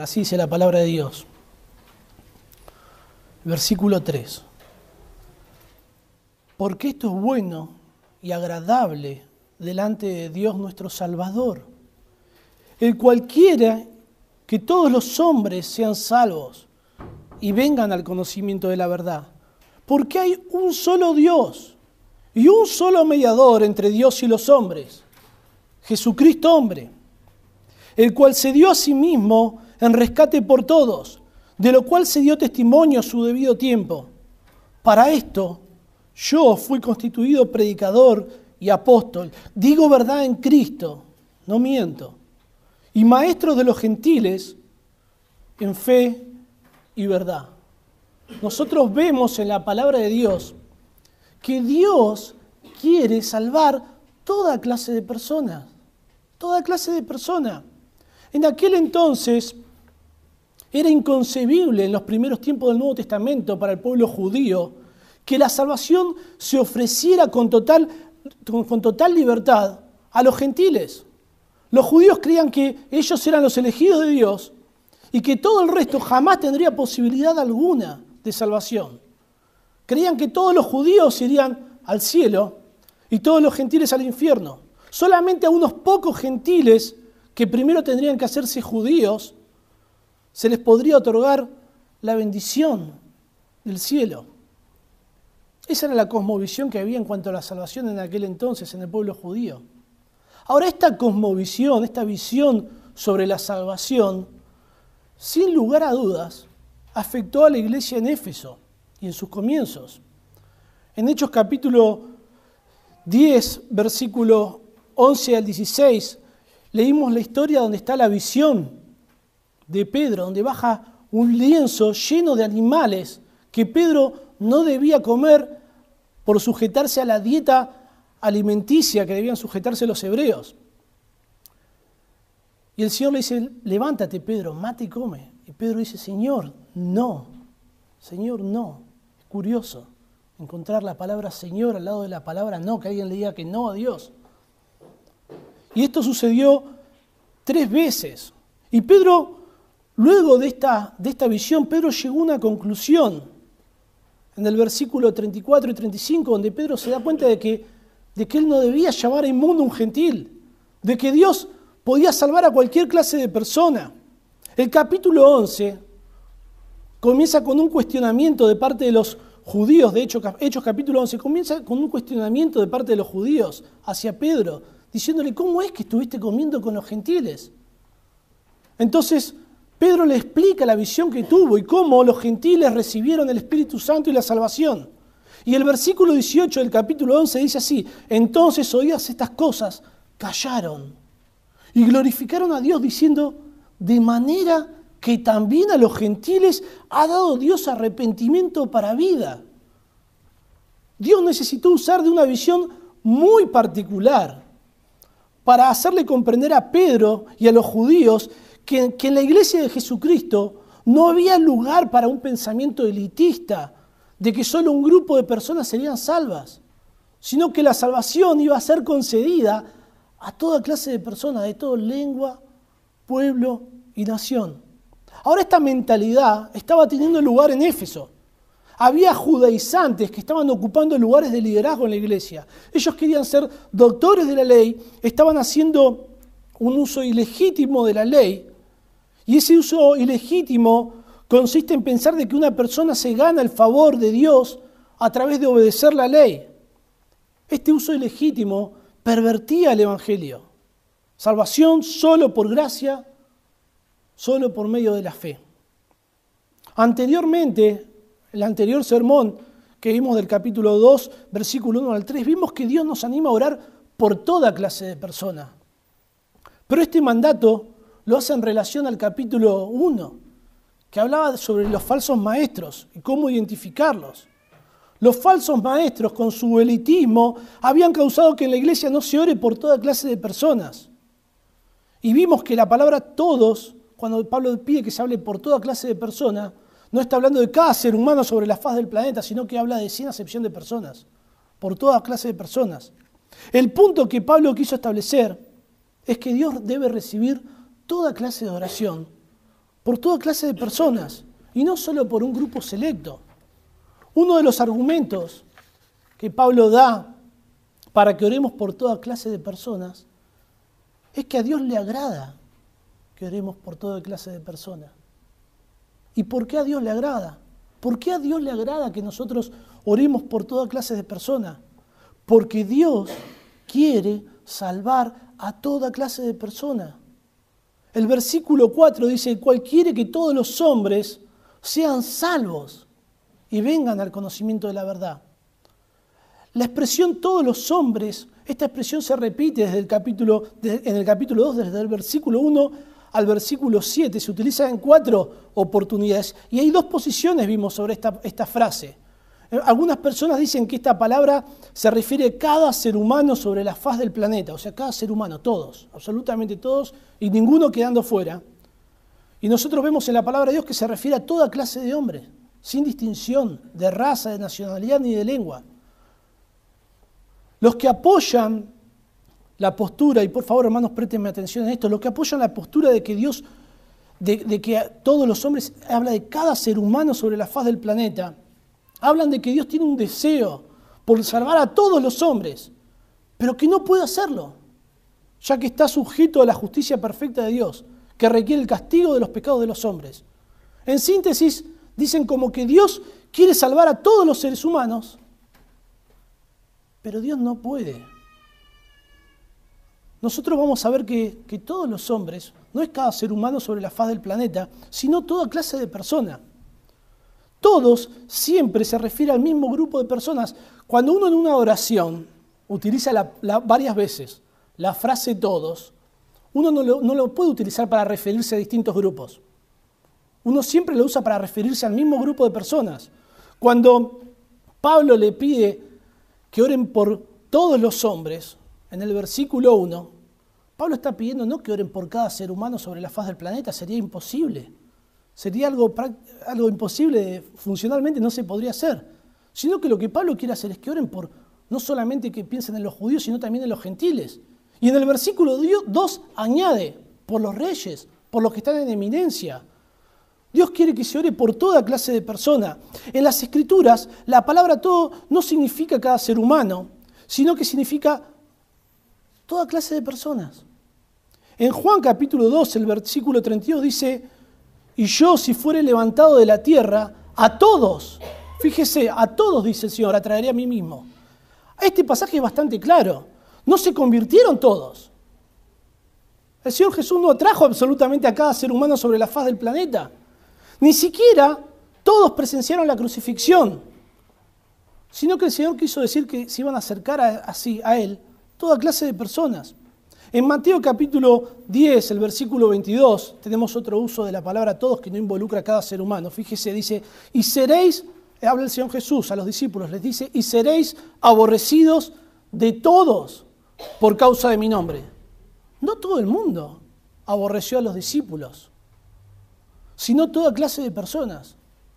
Así dice la palabra de Dios. Versículo 3. Porque esto es bueno y agradable delante de Dios nuestro Salvador, el cualquiera que todos los hombres sean salvos y vengan al conocimiento de la verdad. Porque hay un solo Dios y un solo mediador entre Dios y los hombres, Jesucristo hombre, el cual se dio a sí mismo en rescate por todos, de lo cual se dio testimonio a su debido tiempo. Para esto yo fui constituido predicador y apóstol, digo verdad en Cristo, no miento, y maestro de los gentiles en fe y verdad. Nosotros vemos en la palabra de Dios que Dios quiere salvar toda clase de personas, toda clase de personas. En aquel entonces era inconcebible en los primeros tiempos del Nuevo Testamento para el pueblo judío que la salvación se ofreciera con total, con total libertad a los gentiles. Los judíos creían que ellos eran los elegidos de Dios y que todo el resto jamás tendría posibilidad alguna de salvación. Creían que todos los judíos irían al cielo y todos los gentiles al infierno. Solamente a unos pocos gentiles que primero tendrían que hacerse judíos se les podría otorgar la bendición del cielo. Esa era la cosmovisión que había en cuanto a la salvación en aquel entonces en el pueblo judío. Ahora, esta cosmovisión, esta visión sobre la salvación, sin lugar a dudas, afectó a la iglesia en Éfeso y en sus comienzos. En Hechos capítulo 10, versículo 11 al 16, leímos la historia donde está la visión de Pedro, donde baja un lienzo lleno de animales que Pedro no debía comer por sujetarse a la dieta alimenticia que debían sujetarse los hebreos. Y el Señor le dice, levántate Pedro, mate y come. Y Pedro dice, Señor, no, Señor, no. Es curioso encontrar la palabra Señor al lado de la palabra no, que alguien le diga que no a Dios. Y esto sucedió tres veces. Y Pedro, luego de esta, de esta visión, Pedro llegó a una conclusión en el versículo 34 y 35, donde Pedro se da cuenta de que, de que él no debía llamar a inmundo un gentil, de que Dios podía salvar a cualquier clase de persona. El capítulo 11 comienza con un cuestionamiento de parte de los judíos, de hecho, Hechos capítulo 11, comienza con un cuestionamiento de parte de los judíos hacia Pedro, diciéndole, ¿cómo es que estuviste comiendo con los gentiles? Entonces, Pedro le explica la visión que tuvo y cómo los gentiles recibieron el Espíritu Santo y la salvación. Y el versículo 18 del capítulo 11 dice así, entonces oídas estas cosas, callaron y glorificaron a Dios diciendo, de manera que también a los gentiles ha dado Dios arrepentimiento para vida. Dios necesitó usar de una visión muy particular para hacerle comprender a Pedro y a los judíos que, en la iglesia de Jesucristo no había lugar para un pensamiento elitista de que solo un grupo de personas serían salvas, sino que la salvación iba a ser concedida a toda clase de personas, de toda lengua, pueblo y nación. Ahora esta mentalidad estaba teniendo lugar en Éfeso. Había judaizantes que estaban ocupando lugares de liderazgo en la iglesia. Ellos querían ser doctores de la ley, estaban haciendo un uso ilegítimo de la ley. Y ese uso ilegítimo consiste en pensar de que una persona se gana el favor de Dios a través de obedecer la ley. Este uso ilegítimo pervertía el Evangelio. Salvación solo por gracia solo por medio de la fe. Anteriormente, el anterior sermón que vimos del capítulo 2, versículo 1 al 3, vimos que Dios nos anima a orar por toda clase de personas. Pero este mandato lo hace en relación al capítulo 1, que hablaba sobre los falsos maestros y cómo identificarlos. Los falsos maestros, con su elitismo, habían causado que en la iglesia no se ore por toda clase de personas. Y vimos que la palabra todos cuando Pablo pide que se hable por toda clase de personas, no está hablando de cada ser humano sobre la faz del planeta, sino que habla de sin acepción de personas, por toda clase de personas. El punto que Pablo quiso establecer es que Dios debe recibir toda clase de oración por toda clase de personas y no solo por un grupo selecto. Uno de los argumentos que Pablo da para que oremos por toda clase de personas es que a Dios le agrada que oremos por toda clase de personas. ¿Y por qué a Dios le agrada? ¿Por qué a Dios le agrada que nosotros oremos por toda clase de personas? Porque Dios quiere salvar a toda clase de personas. El versículo 4 dice, cual quiere que todos los hombres sean salvos y vengan al conocimiento de la verdad. La expresión todos los hombres, esta expresión se repite desde el capítulo, en el capítulo 2, desde el versículo 1 al versículo 7, se utiliza en cuatro oportunidades. Y hay dos posiciones, vimos, sobre esta frase. Algunas personas dicen que esta palabra se refiere a cada ser humano sobre la faz del planeta, o sea, cada ser humano, todos, absolutamente todos, y ninguno quedando fuera. Y nosotros vemos en la palabra de Dios que se refiere a toda clase de hombres, sin distinción de raza, de nacionalidad ni de lengua. Los que apoyan la postura, y por favor hermanos préstenme atención en esto, los que apoyan la postura de que Dios, de que todos los hombres, habla de cada ser humano sobre la faz del planeta, hablan de que Dios tiene un deseo por salvar a todos los hombres, pero que no puede hacerlo, ya que está sujeto a la justicia perfecta de Dios que requiere el castigo de los pecados de los hombres. En síntesis, dicen como que Dios quiere salvar a todos los seres humanos, pero Dios no puede. Nosotros vamos a ver que, que todos los hombres, no es cada ser humano sobre la faz del planeta, sino toda clase de persona. Todos siempre se refiere al mismo grupo de personas. Cuando uno en una oración utiliza varias veces la frase todos, uno no lo, puede utilizar para referirse a distintos grupos. Uno siempre lo usa para referirse al mismo grupo de personas. Cuando Pablo le pide que oren por todos los hombres, en el versículo 1, Pablo está pidiendo no que oren por cada ser humano sobre la faz del planeta, sería imposible. Sería algo, algo imposible, funcionalmente no se podría hacer. Sino que lo que Pablo quiere hacer es que oren por no solamente que piensen en los judíos, sino también en los gentiles. Y en el versículo 2 añade, por los reyes, por los que están en eminencia. Dios quiere que se ore por toda clase de persona. En las escrituras, la palabra todo no significa cada ser humano, sino que significa toda clase de personas. En Juan capítulo 2, el versículo 32 dice, y yo si fuere levantado de la tierra, a todos, fíjese, a todos, dice el Señor, atraeré a mí mismo. Este pasaje es bastante claro. No se convirtieron todos. El Señor Jesús no atrajo absolutamente a cada ser humano sobre la faz del planeta. Ni siquiera todos presenciaron la crucifixión, sino que el Señor quiso decir que se iban a acercar así a Él toda clase de personas. En Mateo capítulo 10, el versículo 22, tenemos otro uso de la palabra todos que no involucra a cada ser humano. Fíjese, dice, y seréis, habla el Señor Jesús a los discípulos, les dice, y seréis aborrecidos de todos por causa de mi nombre. No todo el mundo aborreció a los discípulos, sino toda clase de personas.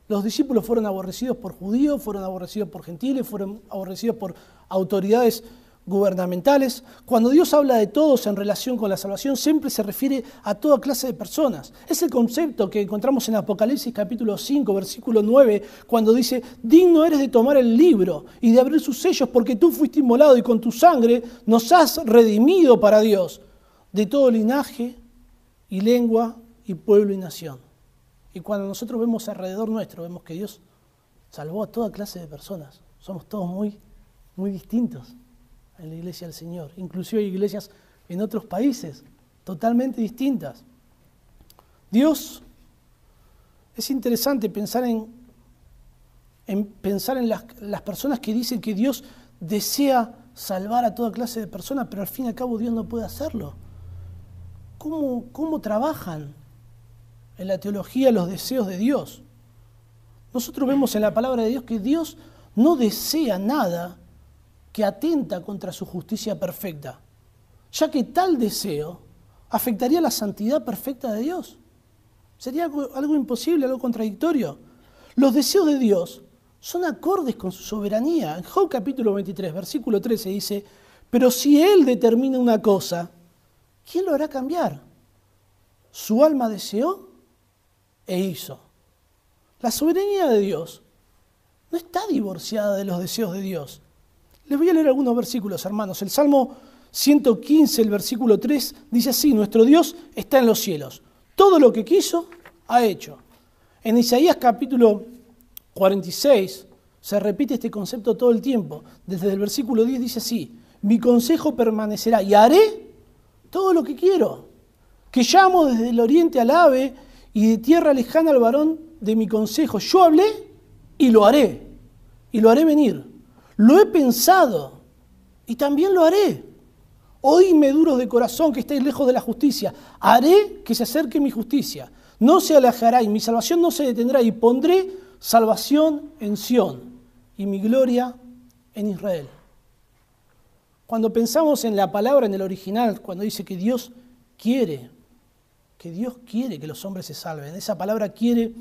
Los discípulos fueron aborrecidos por judíos, fueron aborrecidos por gentiles, fueron aborrecidos por autoridades gubernamentales. Cuando Dios habla de todos en relación con la salvación, siempre se refiere a toda clase de personas. Es el concepto que encontramos en Apocalipsis capítulo 5, versículo 9, cuando dice, digno eres de tomar el libro y de abrir sus sellos porque tú fuiste inmolado y con tu sangre nos has redimido para Dios de todo linaje y lengua y pueblo y nación. Y cuando nosotros vemos alrededor nuestro, vemos que Dios salvó a toda clase de personas. Somos todos muy, muy distintos en la iglesia del Señor. Inclusive hay iglesias en otros países totalmente distintas. Dios, es interesante pensar en, en pensar en las, las, personas que dicen que Dios desea salvar a toda clase de personas, pero al fin y al cabo Dios no puede hacerlo. ¿Cómo, cómo trabajan en la teología los deseos de Dios? Nosotros vemos en la palabra de Dios que Dios no desea nada que atenta contra su justicia perfecta, ya que tal deseo afectaría la santidad perfecta de Dios. Sería algo, imposible, algo contradictorio. Los deseos de Dios son acordes con su soberanía. En Job capítulo 23, versículo 13 dice, pero si Él determina una cosa, ¿quién lo hará cambiar? Su alma deseó e hizo. La soberanía de Dios no está divorciada de los deseos de Dios. Les voy a leer algunos versículos, hermanos. El Salmo 115, el versículo 3, dice así, nuestro Dios está en los cielos. Todo lo que quiso, ha hecho. En Isaías capítulo 46 se repite este concepto todo el tiempo. Desde el versículo 10 dice así, mi consejo permanecerá y haré todo lo que quiero. Que llamo desde el oriente al ave y de tierra lejana al varón de mi consejo. Yo hablé y lo haré. Y lo haré venir. Lo he pensado y también lo haré. Oíme duros de corazón que estéis lejos de la justicia. Haré que se acerque mi justicia. No se alejará y mi salvación no se detendrá. Y pondré salvación en Sión y mi gloria en Israel. Cuando pensamos en la palabra en el original, cuando dice que Dios quiere, que Dios quiere que los hombres se salven, esa palabra quiere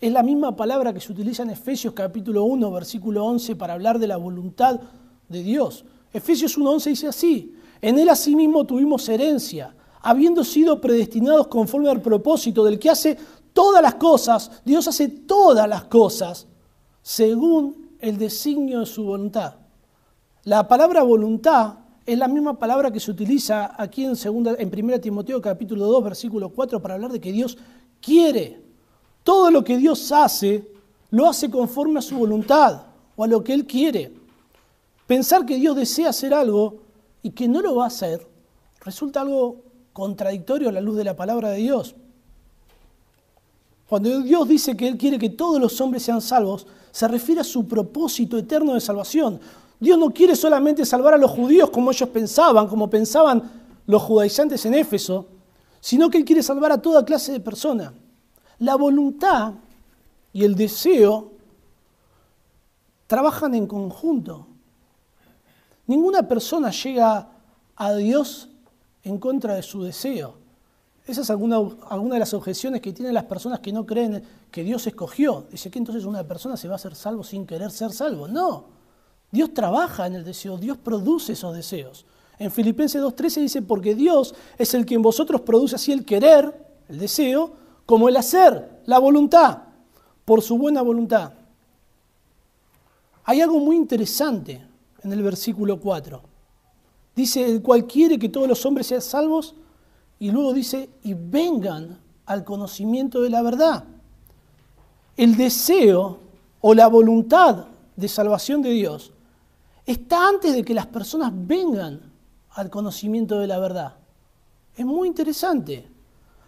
es la misma palabra que se utiliza en Efesios capítulo 1, versículo 11 para hablar de la voluntad de Dios. Efesios 1.11 dice así, en él asimismo tuvimos herencia, habiendo sido predestinados conforme al propósito del que hace todas las cosas, Dios hace todas las cosas según el designio de su voluntad. La palabra voluntad es la misma palabra que se utiliza aquí en, en 1 Timoteo capítulo 2, versículo 4, para hablar de que Dios quiere. Todo lo que Dios hace, lo hace conforme a su voluntad o a lo que Él quiere. Pensar que Dios desea hacer algo y que no lo va a hacer, resulta algo contradictorio a la luz de la palabra de Dios. Cuando Dios dice que Él quiere que todos los hombres sean salvos, se refiere a su propósito eterno de salvación. Dios no quiere solamente salvar a los judíos como ellos pensaban, como pensaban los judaizantes en Éfeso, sino que Él quiere salvar a toda clase de personas. La voluntad y el deseo trabajan en conjunto. Ninguna persona llega a Dios en contra de su deseo. Esa es alguna, alguna, de las objeciones que tienen las personas que no creen que Dios escogió. Dice que entonces una persona se va a ser salvo sin querer ser salvo. No, Dios trabaja en el deseo, Dios produce esos deseos. En Filipenses 2.13 dice, porque Dios es el que en vosotros produce así el querer, el deseo, como el hacer, la voluntad, por su buena voluntad. Hay algo muy interesante en el versículo 4. Dice, el cual quiere que todos los hombres sean salvos, y luego dice, y vengan al conocimiento de la verdad. El deseo o la voluntad de salvación de Dios está antes de que las personas vengan al conocimiento de la verdad. Es muy interesante.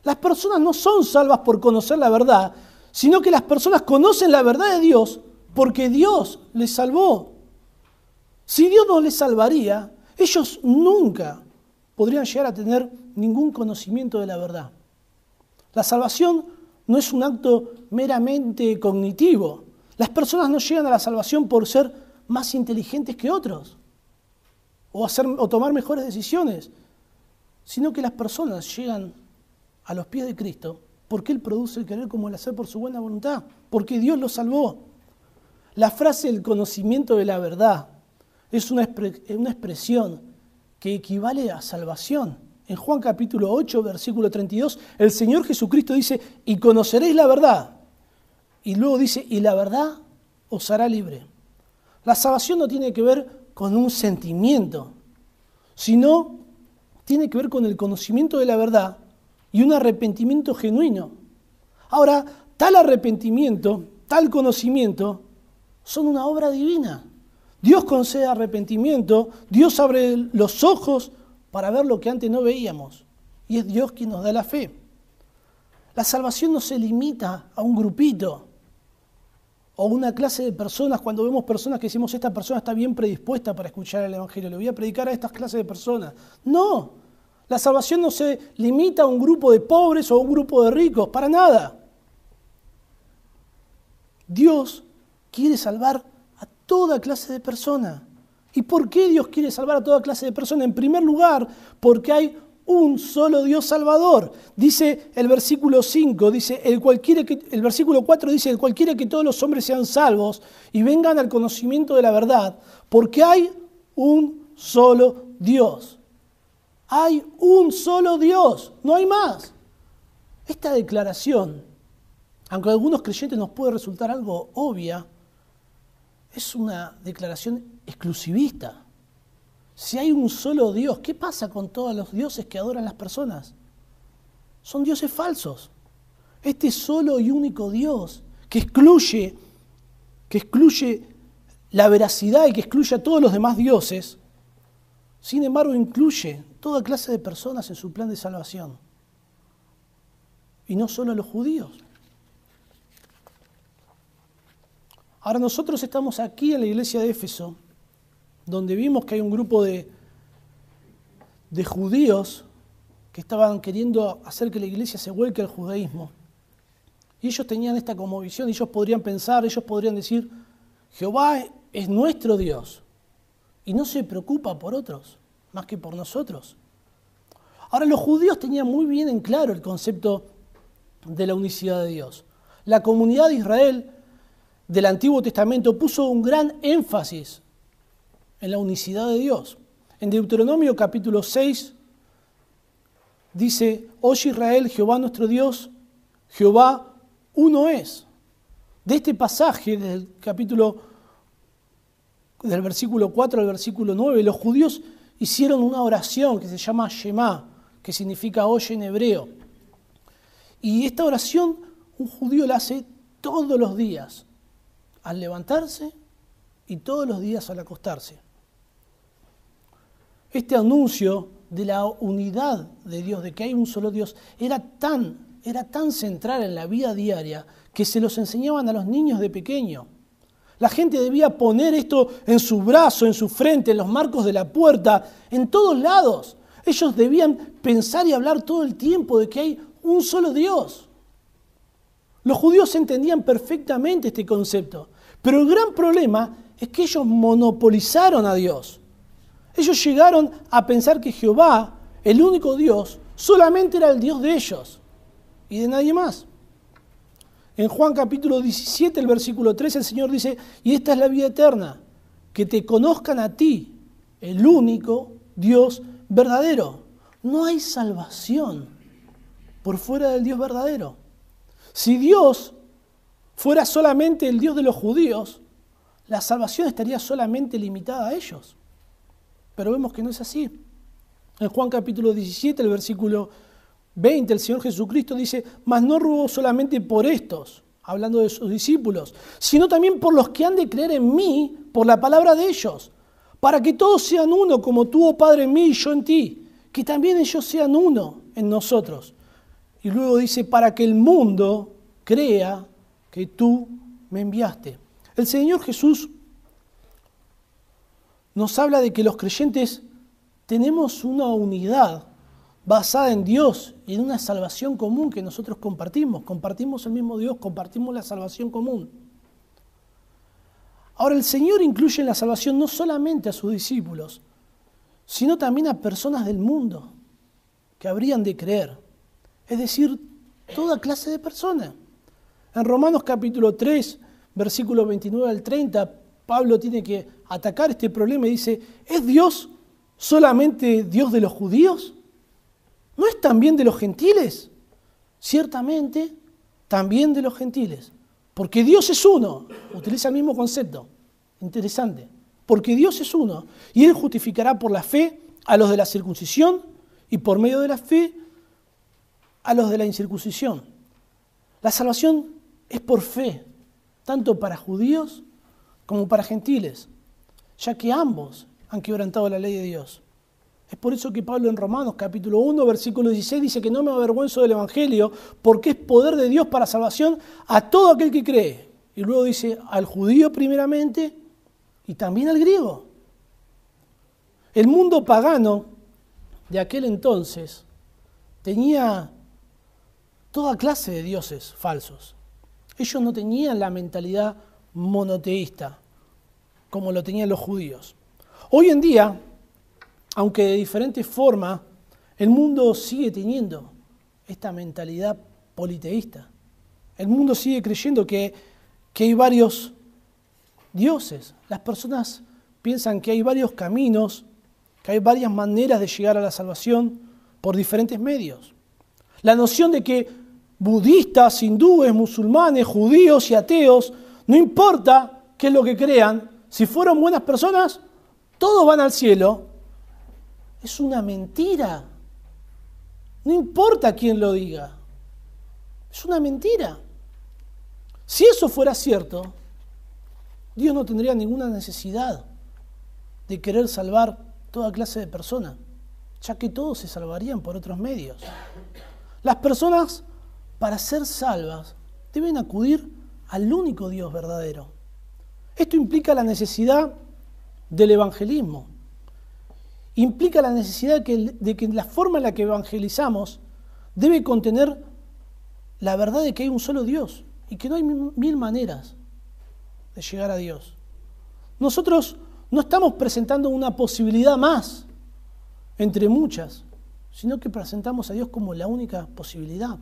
Las personas no son salvas por conocer la verdad, sino que las personas conocen la verdad de Dios porque Dios les salvó. Si Dios no les salvaría, ellos nunca podrían llegar a tener ningún conocimiento de la verdad. La salvación no es un acto meramente cognitivo. Las personas no llegan a la salvación por ser más inteligentes que otros o, hacer, o tomar mejores decisiones, sino que las personas llegan a los pies de Cristo porque Él produce el querer como el hacer por su buena voluntad, porque Dios los salvó. La frase el conocimiento de la verdad es una, una expresión que equivale a salvación. En Juan capítulo 8, versículo 32, el Señor Jesucristo dice, y conoceréis la verdad. Y luego dice, y la verdad os hará libre. La salvación no tiene que ver con un sentimiento, sino tiene que ver con el conocimiento de la verdad y un arrepentimiento genuino. Ahora, tal arrepentimiento, tal conocimiento, son una obra divina. Dios concede arrepentimiento, Dios abre los ojos para ver lo que antes no veíamos. Y es Dios quien nos da la fe. La salvación no se limita a un grupito, o una clase de personas, cuando vemos personas que decimos, esta persona está bien predispuesta para escuchar el Evangelio, le voy a predicar a estas clases de personas. No, la salvación no se limita a un grupo de pobres o a un grupo de ricos, para nada. Dios quiere salvar a toda clase de personas. ¿Y por qué Dios quiere salvar a toda clase de personas? En primer lugar, porque hay un solo Dios salvador. Dice el versículo 5, dice, el, cual que, el versículo 4 dice, el cual quiere que todos los hombres sean salvos y vengan al conocimiento de la verdad, porque hay un solo Dios. Hay un solo Dios, no hay más. Esta declaración aunque a algunos creyentes nos puede resultar algo obvia, es una declaración exclusivista. Si hay un solo Dios, ¿qué pasa con todos los dioses que adoran las personas? Son dioses falsos. Este solo y único Dios que excluye, que excluye la veracidad y que excluye a todos los demás dioses, sin embargo incluye toda clase de personas en su plan de salvación. Y no solo los judíos. Ahora nosotros estamos aquí en la iglesia de Éfeso, donde vimos que hay un grupo de, de judíos que estaban queriendo hacer que la iglesia se vuelque al judaísmo. Y ellos tenían esta como visión, ellos podrían pensar, ellos podrían decir, Jehová es nuestro Dios y no se preocupa por otros más que por nosotros. Ahora los judíos tenían muy bien en claro el concepto de la unicidad de Dios. La comunidad de Israel del Antiguo Testamento puso un gran énfasis en la unicidad de Dios. En Deuteronomio capítulo 6 dice, Oye Israel, Jehová nuestro Dios, Jehová uno es. De este pasaje, del capítulo, del versículo 4 al versículo 9, los judíos hicieron una oración que se llama Shema, que significa oye en hebreo. Y esta oración un judío la hace todos los días, al levantarse y todos los días al acostarse. Este anuncio de la unidad de Dios, de que hay un solo Dios, era tan era tan central en la vida diaria que se los enseñaban a los niños de pequeño. La gente debía poner esto en su brazo, en su frente, en los marcos de la puerta, en todos lados. Ellos debían pensar y hablar todo el tiempo de que hay un solo Dios. Los judíos entendían perfectamente este concepto, pero el gran problema es que ellos monopolizaron a Dios. Ellos llegaron a pensar que Jehová, el único Dios, solamente era el Dios de ellos y de nadie más. En Juan capítulo 17, el versículo 3, el Señor dice, y esta es la vida eterna, que te conozcan a ti, el único Dios verdadero. No hay salvación por fuera del Dios verdadero. Si Dios fuera solamente el Dios de los judíos, la salvación estaría solamente limitada a ellos. Pero vemos que no es así. En Juan capítulo 17, el versículo 20, el Señor Jesucristo dice, mas no ruego solamente por estos, hablando de sus discípulos, sino también por los que han de creer en mí por la palabra de ellos, para que todos sean uno, como tú, oh Padre, en mí y yo en ti, que también ellos sean uno en nosotros. Y luego dice, para que el mundo crea que tú me enviaste. El Señor Jesús nos habla de que los creyentes tenemos una unidad basada en Dios y en una salvación común que nosotros compartimos. Compartimos el mismo Dios, compartimos la salvación común. Ahora el Señor incluye en la salvación no solamente a sus discípulos, sino también a personas del mundo que habrían de creer. Es decir, toda clase de personas. En Romanos capítulo 3, versículo 29 al 30, Pablo tiene que atacar este problema y dice, ¿es Dios solamente Dios de los judíos? ¿No es también de los gentiles? Ciertamente, también de los gentiles. Porque Dios es uno. Utiliza el mismo concepto. Interesante. Porque Dios es uno. Y Él justificará por la fe a los de la circuncisión y por medio de la fe a los de la incircuncisión. La salvación es por fe, tanto para judíos como para gentiles, ya que ambos han quebrantado la ley de Dios. Es por eso que Pablo en Romanos capítulo 1, versículo 16 dice que no me avergüenzo del Evangelio porque es poder de Dios para salvación a todo aquel que cree. Y luego dice al judío primeramente y también al griego. El mundo pagano de aquel entonces tenía toda clase de dioses falsos. Ellos no tenían la mentalidad monoteísta como lo tenían los judíos. Hoy en día aunque de diferente forma, el mundo sigue teniendo esta mentalidad politeísta. El mundo sigue creyendo que, que hay varios dioses. Las personas piensan que hay varios caminos, que hay varias maneras de llegar a la salvación por diferentes medios. La noción de que budistas, hindúes, musulmanes, judíos y ateos, no importa qué es lo que crean, si fueron buenas personas, todos van al cielo. Es una mentira. No importa quién lo diga. Es una mentira. Si eso fuera cierto, Dios no tendría ninguna necesidad de querer salvar toda clase de personas, ya que todos se salvarían por otros medios. Las personas, para ser salvas, deben acudir al único Dios verdadero. Esto implica la necesidad del evangelismo. Implica la necesidad de que, la forma en la que evangelizamos debe contener la verdad de que hay un solo Dios y que no hay mil maneras de llegar a Dios. Nosotros no estamos presentando una posibilidad más entre muchas, sino que presentamos a Dios como la única posibilidad.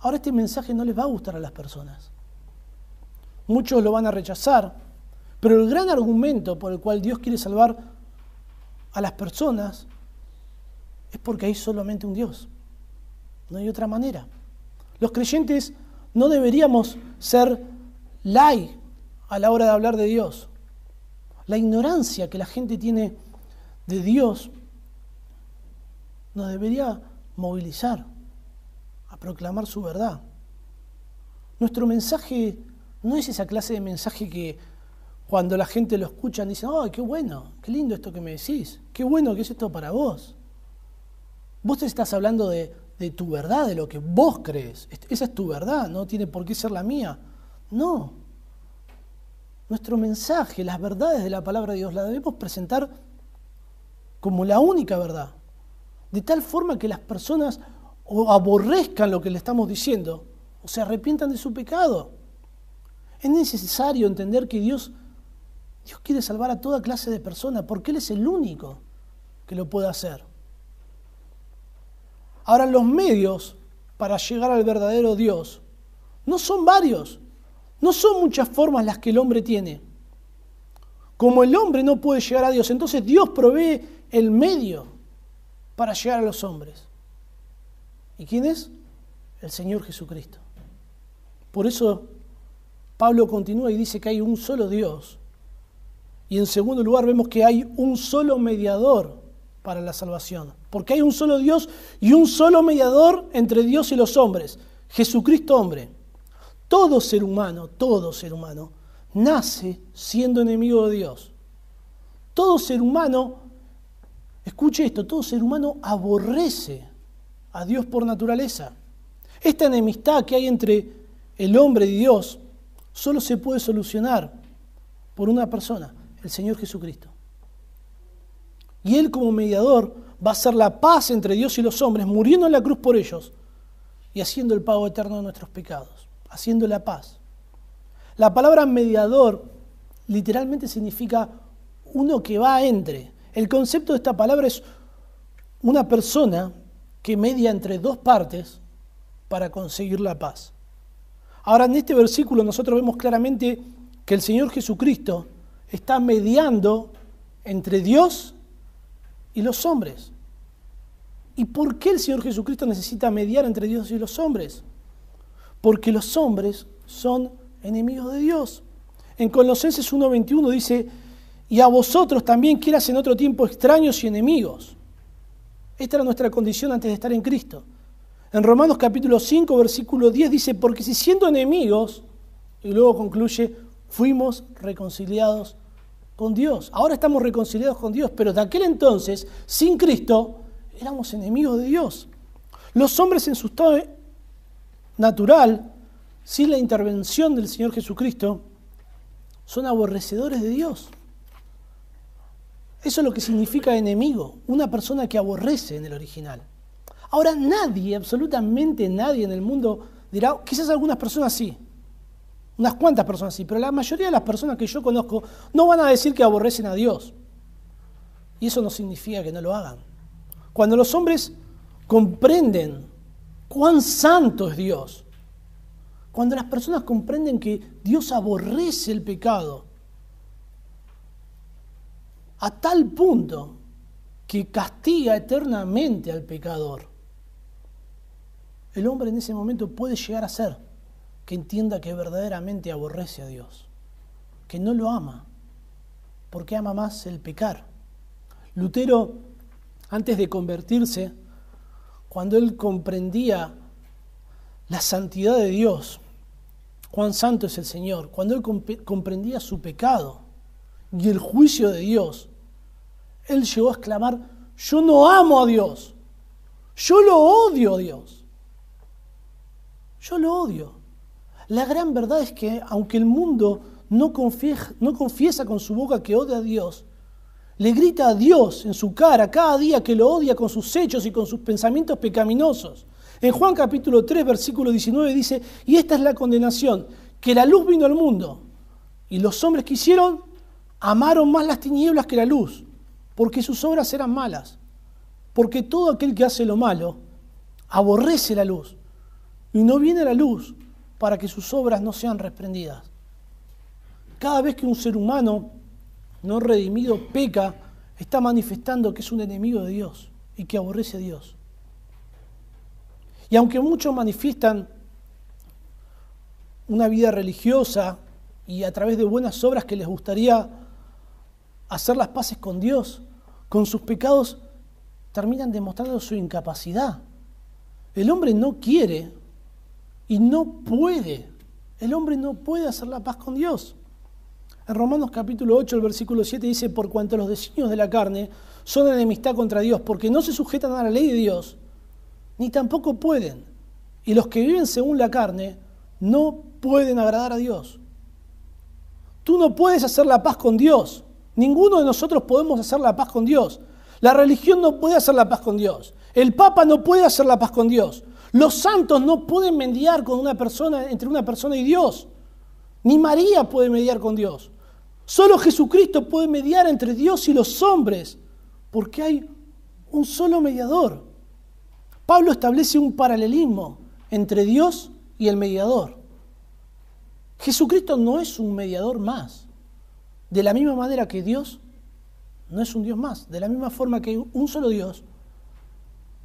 Ahora este mensaje no les va a gustar a las personas. Muchos lo van a rechazar, pero el gran argumento por el cual Dios quiere salvar a las personas es porque hay solamente un Dios. No hay otra manera. Los creyentes no deberíamos ser lai a la hora de hablar de Dios. La ignorancia que la gente tiene de Dios nos debería movilizar a proclamar su verdad. Nuestro mensaje no es esa clase de mensaje que cuando la gente lo escucha dicen, ¡ay, qué bueno! ¡Qué lindo esto que me decís! ¡Qué bueno que es esto para vos! Vos te estás hablando de, de tu verdad, de lo que vos crees. Esa es tu verdad, no tiene por qué ser la mía. No. Nuestro mensaje, las verdades de la palabra de Dios, las debemos presentar como la única verdad. De tal forma que las personas o aborrezcan lo que le estamos diciendo o se arrepientan de su pecado. Es necesario entender que Dios, Dios quiere salvar a toda clase de personas porque Él es el único que lo puede hacer. Ahora, los medios para llegar al verdadero Dios no son varios, no son muchas formas las que el hombre tiene. Como el hombre no puede llegar a Dios, entonces Dios provee el medio para llegar a los hombres. ¿Y quién es? El Señor Jesucristo. Por eso Pablo continúa y dice que hay un solo Dios. Y en segundo lugar vemos que hay un solo mediador para la salvación. Porque hay un solo Dios y un solo mediador entre Dios y los hombres, Jesucristo hombre. Todo ser humano, todo ser humano, nace siendo enemigo de Dios. Todo ser humano, escuche esto, todo ser humano aborrece a Dios por naturaleza. Esta enemistad que hay entre el hombre y Dios solo se puede solucionar por una persona, el Señor Jesucristo. Y Él como mediador va a hacer la paz entre Dios y los hombres, muriendo en la cruz por ellos y haciendo el pago eterno de nuestros pecados, haciendo la paz. La palabra mediador literalmente significa uno que va entre. El concepto de esta palabra es una persona que media entre dos partes para conseguir la paz. Ahora, en este versículo nosotros vemos claramente que el Señor Jesucristo está mediando entre Dios y los hombres. ¿Y por qué el Señor Jesucristo necesita mediar entre Dios y los hombres? Porque los hombres son enemigos de Dios. En Colosenses 1.21 dice, y a vosotros también quieras en otro tiempo extraños y enemigos. Esta era nuestra condición antes de estar en Cristo. En Romanos capítulo 5, versículo 10 dice, porque si siendo enemigos, y luego concluye, fuimos reconciliados con Dios. Ahora estamos reconciliados con Dios, pero de aquel entonces, sin Cristo, éramos enemigos de Dios. Los hombres en su estado natural, sin la intervención del Señor Jesucristo, son aborrecedores de Dios. Eso es lo que significa enemigo, una persona que aborrece en el original. Ahora nadie, absolutamente nadie en el mundo dirá, quizás algunas personas sí, unas cuantas personas sí, pero la mayoría de las personas que yo conozco no van a decir que aborrecen a Dios. Y eso no significa que no lo hagan. Cuando los hombres comprenden cuán santo es Dios, cuando las personas comprenden que Dios aborrece el pecado, a tal punto que castiga eternamente al pecador, el hombre en ese momento puede llegar a ser que entienda que verdaderamente aborrece a Dios, que no lo ama, porque ama más el pecar. Lutero, antes de convertirse, cuando él comprendía la santidad de Dios, cuán santo es el Señor, cuando él comprendía su pecado y el juicio de Dios, él llegó a exclamar, yo no amo a Dios, yo lo odio a Dios, yo lo odio. La gran verdad es que aunque el mundo no confiesa, con su boca que odia a Dios, le grita a Dios en su cara cada día que lo odia con sus hechos y con sus pensamientos pecaminosos. En Juan capítulo 3, versículo 19 dice, y esta es la condenación, que la luz vino al mundo, y los hombres que hicieron amaron más las tinieblas que la luz, porque sus obras eran malas. Porque todo aquel que hace lo malo aborrece la luz y no viene la luz para que sus obras no sean reprendidas. Cada vez que un ser humano no redimido peca, está manifestando que es un enemigo de Dios y que aborrece a Dios. Y aunque muchos manifiestan una vida religiosa y a través de buenas obras que les gustaría hacer las paces con Dios, con sus pecados terminan demostrando su incapacidad. El hombre no quiere y no puede. El hombre no puede hacer la paz con Dios. En Romanos capítulo 8, el versículo 7 dice, por cuanto los designios de la carne son enemistad contra Dios, porque no se sujetan a la ley de Dios, ni tampoco pueden. Y los que viven según la carne no pueden agradar a Dios. Tú no puedes hacer la paz con Dios. Ninguno de nosotros podemos hacer la paz con Dios. La religión no puede hacer la paz con Dios. El Papa no puede hacer la paz con Dios. Los santos no pueden mediar con una persona, entre una persona y Dios. Ni María puede mediar con Dios. Solo Jesucristo puede mediar entre Dios y los hombres, porque hay un solo mediador. Pablo establece un paralelismo entre Dios y el mediador. Jesucristo no es un mediador más. De la misma manera que Dios no es un Dios más. De la misma forma que hay un solo Dios,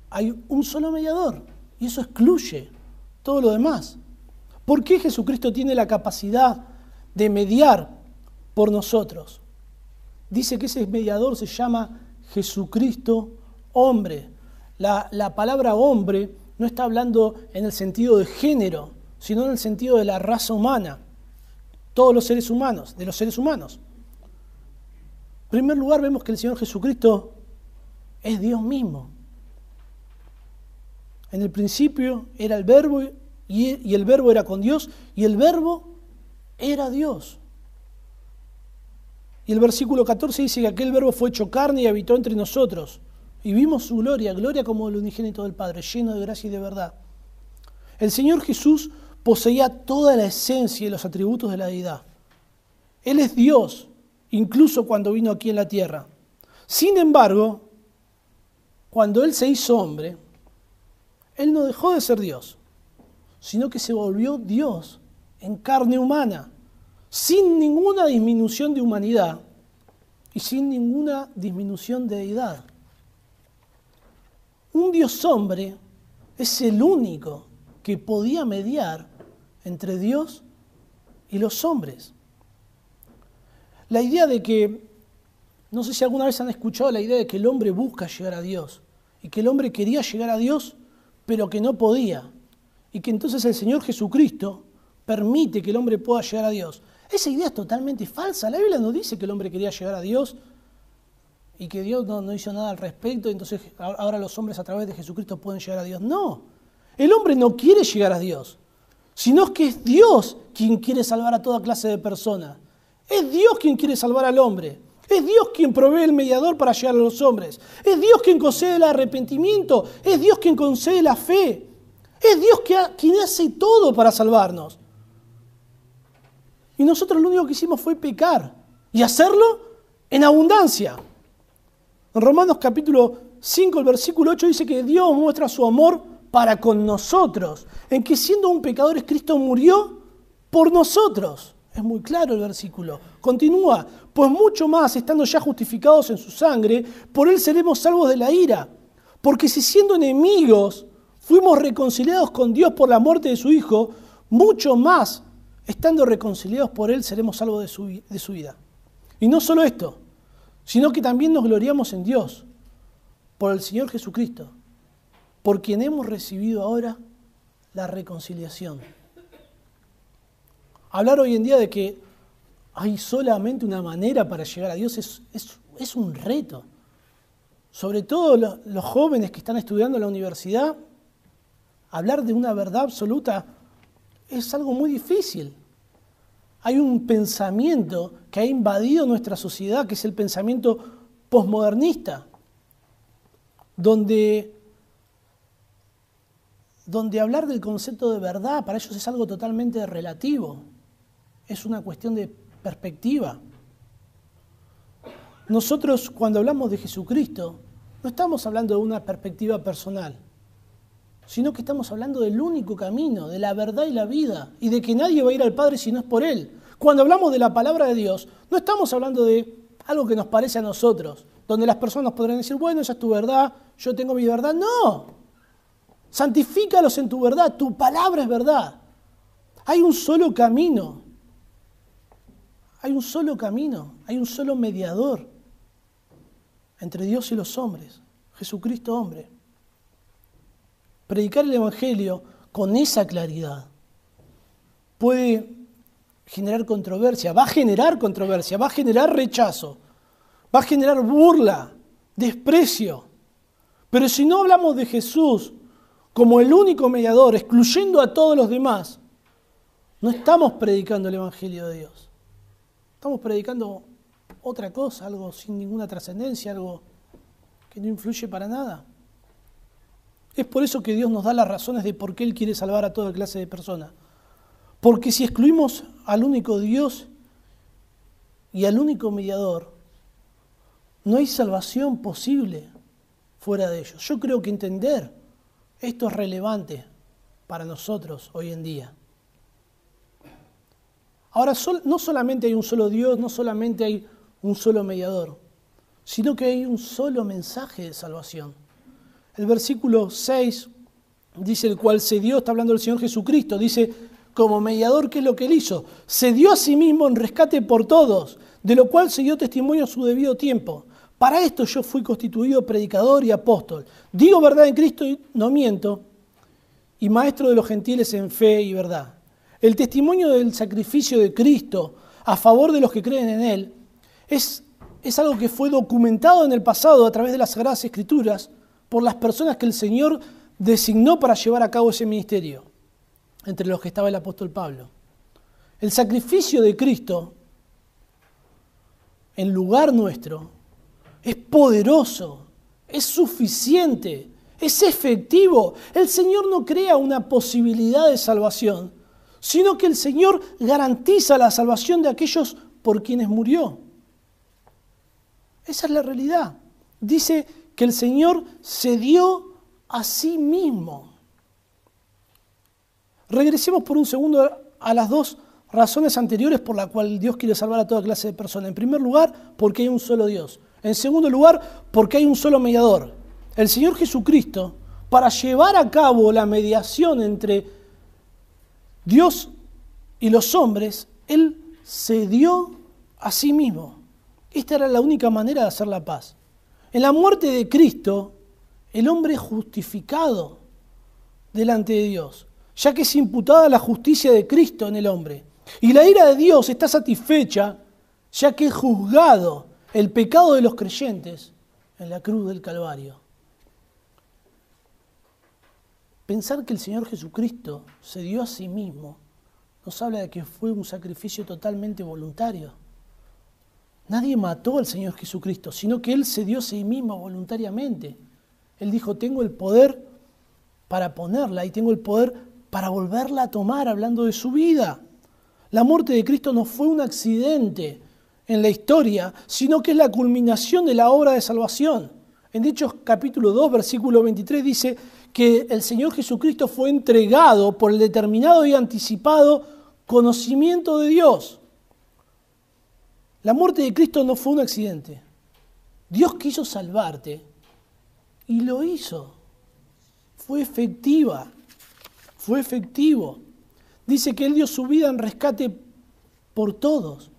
hay un solo mediador. Y eso excluye todo lo demás. ¿Por qué Jesucristo tiene la capacidad de mediar por nosotros? Dice que ese mediador se llama Jesucristo hombre. La, la, palabra hombre no está hablando en el sentido de género, sino en el sentido de la raza humana. Todos los seres humanos, de los seres humanos. En primer lugar, vemos que el Señor Jesucristo es Dios mismo. En el principio era el verbo y el verbo era con Dios y el verbo era Dios. Y el versículo 14 dice que aquel verbo fue hecho carne y habitó entre nosotros. Y vimos su gloria, gloria como el unigénito del Padre, lleno de gracia y de verdad. El Señor Jesús poseía toda la esencia y los atributos de la deidad. Él es Dios, incluso cuando vino aquí en la tierra. Sin embargo, cuando Él se hizo hombre, Él no dejó de ser Dios, sino que se volvió Dios en carne humana, sin ninguna disminución de humanidad y sin ninguna disminución de deidad. Un Dios hombre es el único que podía mediar entre Dios y los hombres. La idea de que, no sé si alguna vez han escuchado la idea de que el hombre busca llegar a Dios y que el hombre quería llegar a Dios, pero que no podía. Y que entonces el Señor Jesucristo permite que el hombre pueda llegar a Dios. Esa idea es totalmente falsa. La Biblia no dice que el hombre quería llegar a Dios y que Dios no, no hizo nada al respecto, entonces ahora los hombres a través de Jesucristo pueden llegar a Dios. No, el hombre no quiere llegar a Dios, sino que es Dios quien quiere salvar a toda clase de personas. Es Dios quien quiere salvar al hombre. Es Dios quien provee el mediador para llegar a los hombres. Es Dios quien concede el arrepentimiento. Es Dios quien concede la fe. Es Dios quien hace todo para salvarnos. Y nosotros lo único que hicimos fue pecar y hacerlo en abundancia. En Romanos capítulo 5, el versículo 8 dice que Dios muestra su amor para con nosotros, en que siendo un pecador Cristo murió por nosotros. Es muy claro el versículo. Continúa, pues mucho más, estando ya justificados en su sangre, por él seremos salvos de la ira. Porque si siendo enemigos fuimos reconciliados con Dios por la muerte de su Hijo, mucho más, estando reconciliados por Él, seremos salvos de su, de su vida. Y no solo esto, sino que también nos gloriamos en Dios, por el Señor Jesucristo, por quien hemos recibido ahora la reconciliación. Hablar hoy en día de que hay solamente una manera para llegar a Dios es, un reto. Sobre todo los jóvenes que están estudiando en la universidad, hablar de una verdad absoluta es algo muy difícil. Hay un pensamiento que ha invadido nuestra sociedad, que es el pensamiento posmodernista, donde, donde hablar del concepto de verdad para ellos es algo totalmente relativo, es una cuestión de perspectiva. Nosotros cuando hablamos de Jesucristo, no estamos hablando de una perspectiva personal, sino que estamos hablando del único camino, de la verdad y la vida, y de que nadie va a ir al Padre si no es por Él. Cuando hablamos de la palabra de Dios, no estamos hablando de algo que nos parece a nosotros, donde las personas podrán decir, bueno, esa es tu verdad, yo tengo mi verdad. No, santifícalos en tu verdad, tu palabra es verdad. Hay un solo camino, hay un solo camino, hay un solo mediador entre Dios y los hombres, Jesucristo hombre predicar el Evangelio con esa claridad puede generar controversia, va a generar controversia, va a generar rechazo, va a generar burla, desprecio. Pero si no hablamos de Jesús como el único mediador, excluyendo a todos los demás, no estamos predicando el Evangelio de Dios. Estamos predicando otra cosa, algo sin ninguna trascendencia, algo que no influye para nada. Es por eso que Dios nos da las razones de por qué Él quiere salvar a toda clase de personas. Porque si excluimos al único Dios y al único mediador, no hay salvación posible fuera de ellos. Yo creo que entender esto es relevante para nosotros hoy en día. Ahora, no solamente hay un solo Dios, no solamente hay un solo mediador, sino que hay un solo mensaje de salvación. El versículo 6 dice, el cual se dio, está hablando el Señor Jesucristo, dice, como mediador, ¿qué es lo que él hizo? Se dio a sí mismo en rescate por todos, de lo cual se dio testimonio a su debido tiempo. Para esto yo fui constituido predicador y apóstol. Digo verdad en Cristo y no miento, y maestro de los gentiles en fe y verdad. El testimonio del sacrificio de Cristo a favor de los que creen en Él es, es algo que fue documentado en el pasado a través de las Sagradas Escrituras por las personas que el Señor designó para llevar a cabo ese ministerio, entre los que estaba el apóstol Pablo. El sacrificio de Cristo en lugar nuestro es poderoso, es suficiente, es efectivo. El Señor no crea una posibilidad de salvación, sino que el Señor garantiza la salvación de aquellos por quienes murió. Esa es la realidad. Dice que el Señor se dio a sí mismo. Regresemos por un segundo a las dos razones anteriores por las cuales Dios quiere salvar a toda clase de personas. En primer lugar, porque hay un solo Dios. En segundo lugar, porque hay un solo mediador. El Señor Jesucristo, para llevar a cabo la mediación entre Dios y los hombres, Él se dio a sí mismo. Esta era la única manera de hacer la paz. En la muerte de Cristo, el hombre es justificado delante de Dios, ya que es imputada la justicia de Cristo en el hombre. Y la ira de Dios está satisfecha, ya que es juzgado el pecado de los creyentes en la cruz del Calvario. Pensar que el Señor Jesucristo se dio a sí mismo nos habla de que fue un sacrificio totalmente voluntario. Nadie mató al Señor Jesucristo, sino que Él se dio a sí mismo voluntariamente. Él dijo, tengo el poder para ponerla y tengo el poder para volverla a tomar, hablando de su vida. La muerte de Cristo no fue un accidente en la historia, sino que es la culminación de la obra de salvación. En Hechos capítulo 2, versículo 23 dice que el Señor Jesucristo fue entregado por el determinado y anticipado conocimiento de Dios. La muerte de Cristo no fue un accidente. Dios quiso salvarte y lo hizo. fue efectiva, fue efectivo. Dice que Él dio su vida en rescate por todos.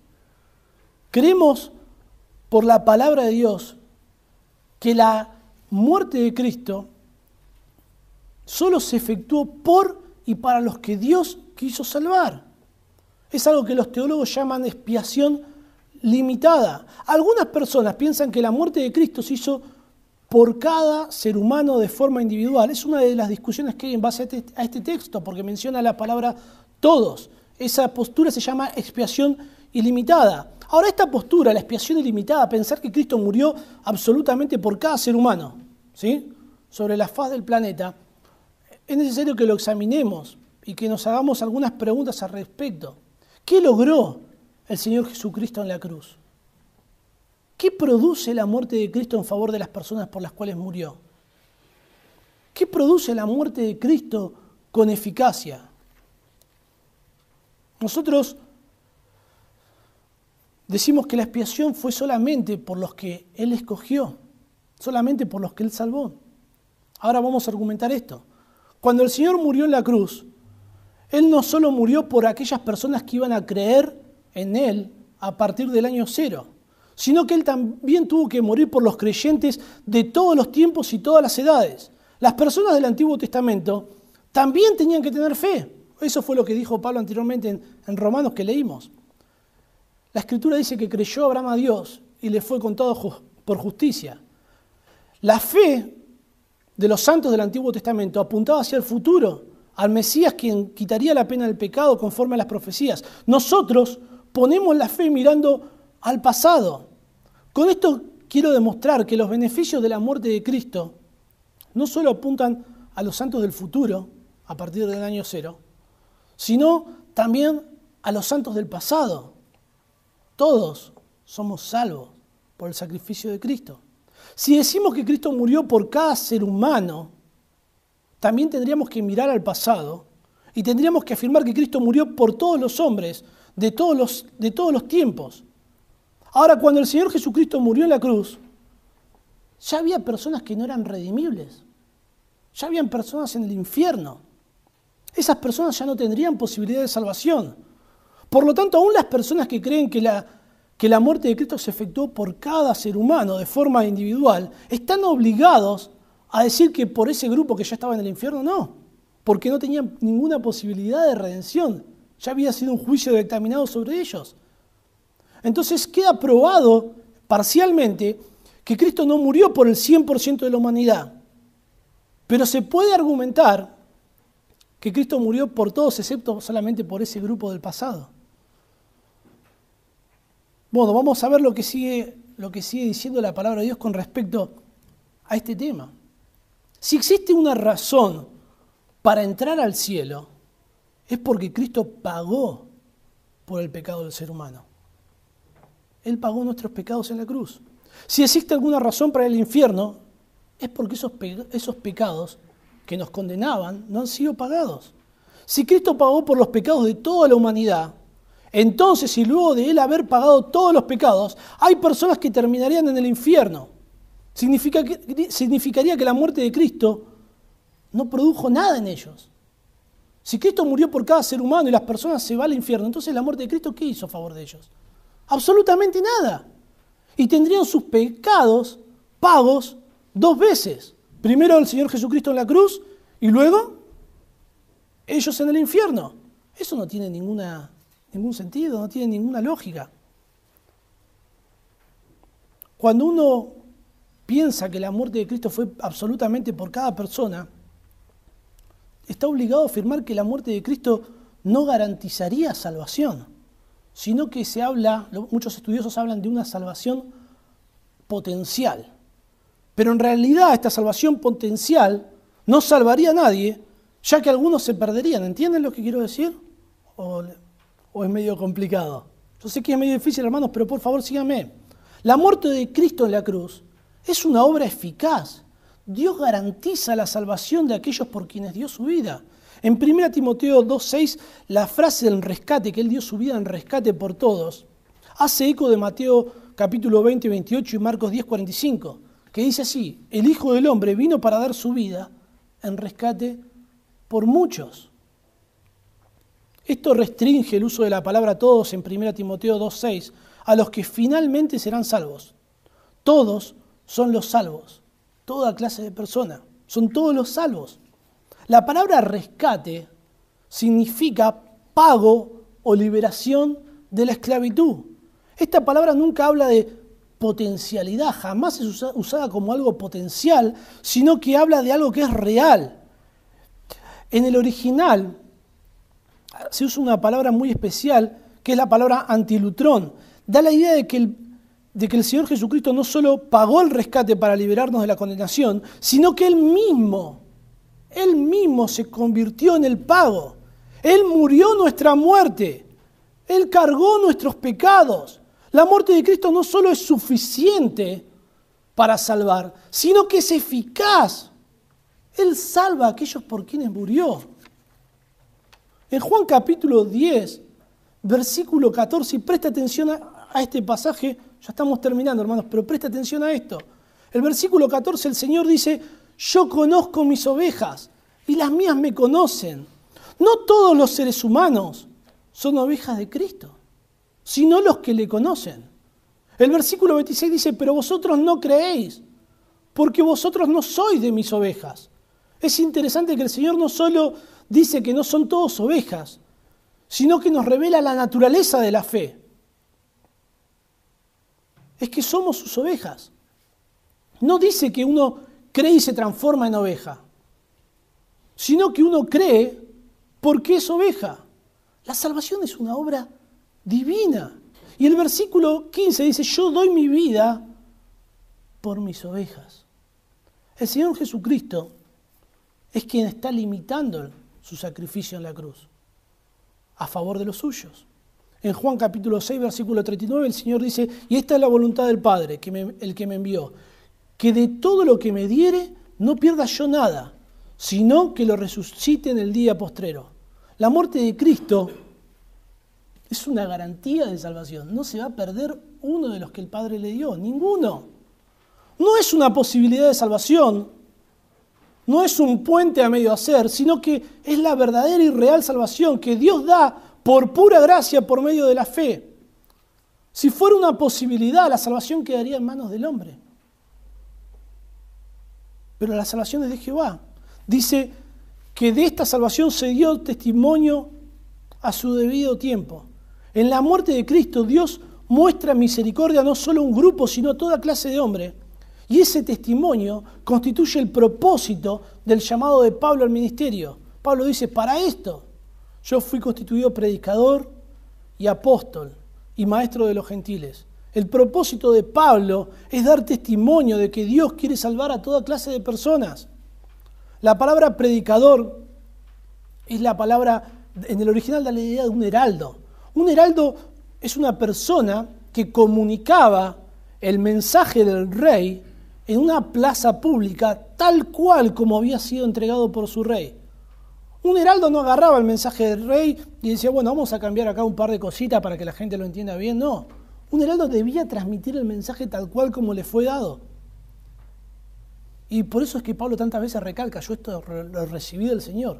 Creemos por la palabra de Dios que la muerte de Cristo solo se efectuó por y para los que Dios quiso salvar. Es algo que los teólogos llaman expiación limitada. Algunas personas piensan que la muerte de Cristo se hizo por cada ser humano de forma individual. Es una de las discusiones que hay en base a este, este texto, porque menciona la palabra todos. Esa postura se llama expiación ilimitada. Ahora, esta postura, la expiación ilimitada, pensar que Cristo murió absolutamente por cada ser humano, ¿sí? sobre la faz del planeta, es necesario que lo examinemos y que nos hagamos algunas preguntas al respecto. ¿Qué logró el Señor Jesucristo en la cruz? ¿Qué produce la muerte de Cristo en favor de las personas por las cuales murió? ¿Qué produce la muerte de Cristo con eficacia? Nosotros decimos que la expiación fue solamente por los que Él escogió, solamente por los que Él salvó. Ahora vamos a argumentar esto. Cuando el Señor murió en la cruz, Él no solo murió por aquellas personas que iban a creer en Él a partir del año cero, sino que Él también tuvo que morir por los creyentes de todos los tiempos y todas las edades. Las personas del Antiguo Testamento también tenían que tener fe. Eso fue lo que dijo Pablo anteriormente en, Romanos que leímos. La Escritura dice que creyó Abraham a Dios y le fue contado por justicia. La fe de los santos del Antiguo Testamento apuntaba hacia el futuro, al Mesías quien quitaría la pena del pecado conforme a las profecías. Nosotros ponemos la fe mirando al pasado. Con esto quiero demostrar que los beneficios de la muerte de Cristo no solo apuntan a los santos del futuro, a partir del año cero, sino también a los santos del pasado. Todos somos salvos por el sacrificio de Cristo. Si decimos que Cristo murió por cada ser humano, también tendríamos que mirar al pasado y tendríamos que afirmar que Cristo murió por todos los hombres de todos los, de todos los tiempos. Ahora, cuando el Señor Jesucristo murió en la cruz, ya había personas que no eran redimibles. Ya habían personas en el infierno. Esas personas ya no tendrían posibilidad de salvación. Por lo tanto, aún las personas que creen que la, que la muerte de Cristo se efectuó por cada ser humano de forma individual, están obligados a decir que por ese grupo que ya estaba en el infierno, no, porque no tenían ninguna posibilidad de redención. Ya había sido un juicio dictaminado sobre ellos. Entonces queda probado parcialmente que Cristo no murió por el 100% de la humanidad, pero se puede argumentar que Cristo murió por todos excepto solamente por ese grupo del pasado. Bueno, vamos a ver lo que sigue, lo que sigue diciendo la palabra de Dios con respecto a este tema. Si existe una razón para entrar al cielo, es porque Cristo pagó por el pecado del ser humano. Él pagó nuestros pecados en la cruz. Si existe alguna razón para el infierno, es porque esos, esos pecados que nos condenaban no han sido pagados. Si Cristo pagó por los pecados de toda la humanidad, entonces si luego de Él haber pagado todos los pecados, hay personas que terminarían en el infierno, significaría que la muerte de Cristo no produjo nada en ellos. Si Cristo murió por cada ser humano y las personas se van al infierno, entonces la muerte de Cristo, ¿qué hizo a favor de ellos? Absolutamente nada. Y tendrían sus pecados pagos dos veces. Primero el Señor Jesucristo en la cruz y luego ellos en el infierno. Eso no tiene ninguna, ningún sentido, no tiene ninguna lógica. Cuando uno piensa que la muerte de Cristo fue absolutamente por cada persona, está obligado a afirmar que la muerte de Cristo no garantizaría salvación, sino que se habla, muchos estudiosos hablan de una salvación potencial. Pero en realidad esta salvación potencial no salvaría a nadie, ya que algunos se perderían. ¿Entienden lo que quiero decir? ¿O, o es medio complicado? Yo sé que es medio difícil, hermanos, pero por favor síganme. La muerte de Cristo en la cruz es una obra eficaz Dios garantiza la salvación de aquellos por quienes dio su vida. En 1 Timoteo 2.6, la frase del rescate, que Él dio su vida en rescate por todos, hace eco de Mateo capítulo 20, 28 y Marcos 10, 45, que dice así, el Hijo del Hombre vino para dar su vida en rescate por muchos. Esto restringe el uso de la palabra todos en 1 Timoteo 2.6 a los que finalmente serán salvos. Todos son los salvos, toda clase de persona, son todos los salvos. La palabra rescate significa pago o liberación de la esclavitud. Esta palabra nunca habla de potencialidad, jamás es usada como algo potencial, sino que habla de algo que es real. En el original se usa una palabra muy especial, que es la palabra antilutrón. Da la idea de que el, Señor Jesucristo no solo pagó el rescate para liberarnos de la condenación, sino que Él mismo, Él mismo se convirtió en el pago. Él murió nuestra muerte. Él cargó nuestros pecados. La muerte de Cristo no solo es suficiente para salvar, sino que es eficaz. Él salva a aquellos por quienes murió. En Juan capítulo 10, versículo 14, y presta atención a, este pasaje, ya estamos terminando hermanos, pero presta atención a esto. El versículo 14 el Señor dice, yo conozco mis ovejas y las mías me conocen. No todos los seres humanos son ovejas de Cristo, sino los que le conocen. El versículo 26 dice, pero vosotros no creéis, porque vosotros no sois de mis ovejas. Es interesante que el Señor no solo dice que no son todos ovejas, sino que nos revela la naturaleza de la fe. Es que somos sus ovejas. No dice que uno cree y se transforma en oveja, sino que uno cree porque es oveja. La salvación es una obra divina. Y el versículo 15 dice, yo doy mi vida por mis ovejas. El Señor Jesucristo es quien está limitando su sacrificio en la cruz a favor de los suyos. En Juan capítulo 6, versículo 39, el Señor dice, y esta es la voluntad del Padre, el que me envió, que de todo lo que me diere no pierda yo nada, sino que lo resucite en el día postrero. La muerte de Cristo es una garantía de salvación. No se va a perder uno de los que el Padre le dio, ninguno. No es una posibilidad de salvación, no es un puente a medio hacer, sino que es la verdadera y real salvación que Dios da por pura gracia por medio de la fe. Si fuera una posibilidad, la salvación quedaría en manos del hombre. Pero la salvación es de Jehová. Dice que de esta salvación se dio testimonio a su debido tiempo. En la muerte de Cristo Dios muestra misericordia no solo a un grupo, sino a toda clase de hombres. Y ese testimonio constituye el propósito del llamado de Pablo al ministerio. Pablo dice, para esto yo fui constituido predicador y apóstol y maestro de los gentiles. El propósito de Pablo es dar testimonio de que Dios quiere salvar a toda clase de personas. La palabra predicador es la palabra, en el original da la idea de un heraldo. Un heraldo es una persona que comunicaba el mensaje del rey en una plaza pública tal cual como había sido entregado por su rey. Un heraldo no agarraba el mensaje del rey y decía, bueno, vamos a cambiar acá un par de cositas para que la gente lo entienda bien. No, un heraldo debía transmitir el mensaje tal cual como le fue dado. Y por eso es que Pablo tantas veces recalca, yo esto lo recibí del Señor.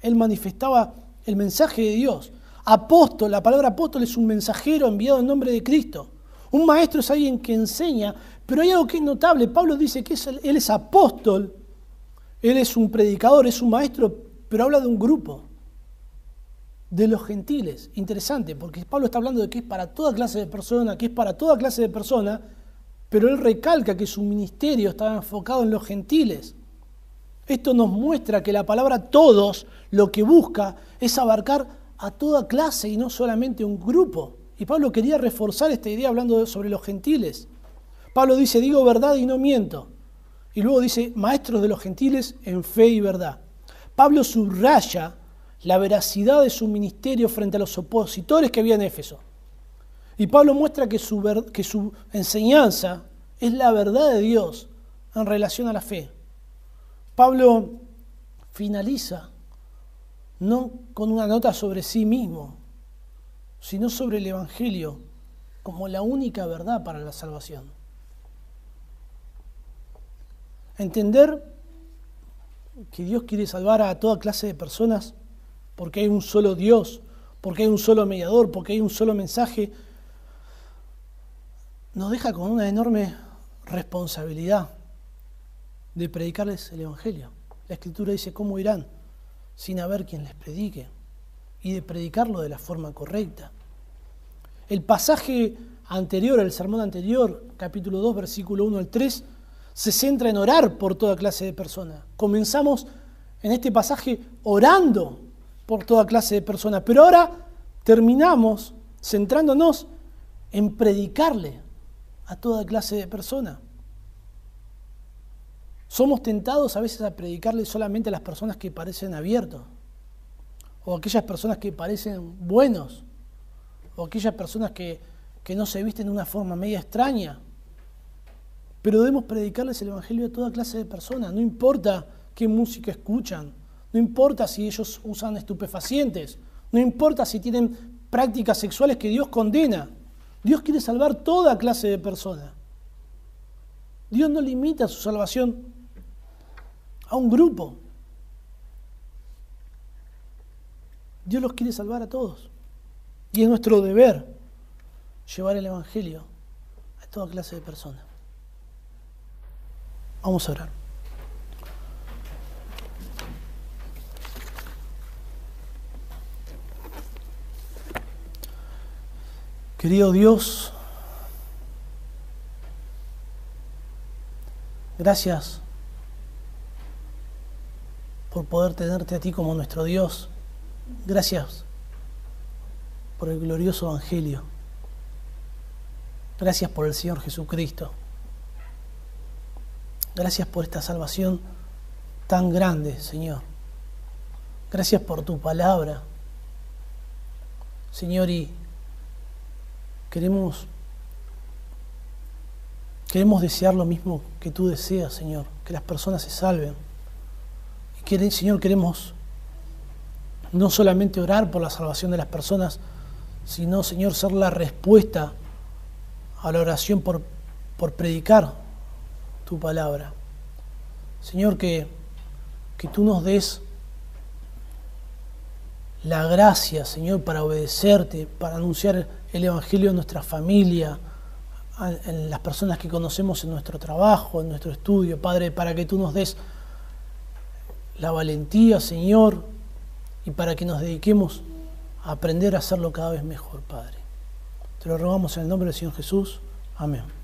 Él manifestaba el mensaje de Dios. Apóstol, la palabra apóstol es un mensajero enviado en nombre de Cristo. Un maestro es alguien que enseña pero hay algo que es notable. Pablo dice que él es apóstol, él es un predicador, es un maestro, pero habla de un grupo, de los gentiles. Interesante, porque Pablo está hablando de que es para toda clase de personas, que es para toda clase de personas, pero él recalca que su ministerio estaba enfocado en los gentiles. Esto nos muestra que la palabra todos lo que busca es abarcar a toda clase y no solamente un grupo. Y Pablo quería reforzar esta idea hablando sobre los gentiles. Pablo dice, digo verdad y no miento. Y luego dice, maestros de los gentiles en fe y verdad. Pablo subraya la veracidad de su ministerio frente a los opositores que había en Éfeso. Y Pablo muestra que su, que su enseñanza es la verdad de Dios en relación a la fe. Pablo finaliza no con una nota sobre sí mismo, sino sobre el Evangelio como la única verdad para la salvación. Entender que Dios quiere salvar a toda clase de personas porque hay un solo Dios, porque hay un solo mediador, porque hay un solo mensaje, nos deja con una enorme responsabilidad de predicarles el Evangelio. La Escritura dice cómo irán sin haber quien les predique y de predicarlo de la forma correcta. El pasaje anterior, el sermón anterior, capítulo 2, versículo 1 al 3, se centra en orar por toda clase de personas. Comenzamos en este pasaje orando por toda clase de personas, pero ahora terminamos centrándonos en predicarle a toda clase de personas. Somos tentados a veces a predicarle solamente a las personas que parecen abiertos, o aquellas personas que parecen buenos, o aquellas personas que, que no se visten de una forma media extraña. Pero debemos predicarles el Evangelio a toda clase de personas, no importa qué música escuchan, no importa si ellos usan estupefacientes, no importa si tienen prácticas sexuales que Dios condena. Dios quiere salvar toda clase de personas. Dios no limita su salvación a un grupo. Dios los quiere salvar a todos. Y es nuestro deber llevar el Evangelio a toda clase de personas. Vamos a orar. Querido Dios, gracias por poder tenerte a ti como nuestro Dios. Gracias por el glorioso Evangelio. Gracias por el Señor Jesucristo. Gracias por esta salvación tan grande, Señor. Gracias por tu palabra. Señor, y Queremos, queremos desear lo mismo que tú deseas, Señor, que las personas se salven. Y Señor, queremos no solamente orar por la salvación de las personas, sino, Señor, ser la respuesta a la oración por, por predicar tu palabra. Señor, que, que tú nos des la gracia, Señor, para obedecerte, para anunciar el Evangelio en nuestra familia, en las personas que conocemos en nuestro trabajo, en nuestro estudio, Padre, para que tú nos des la valentía, Señor, y para que nos dediquemos a aprender a hacerlo cada vez mejor, Padre. Te lo rogamos en el nombre del Señor Jesús. Amén.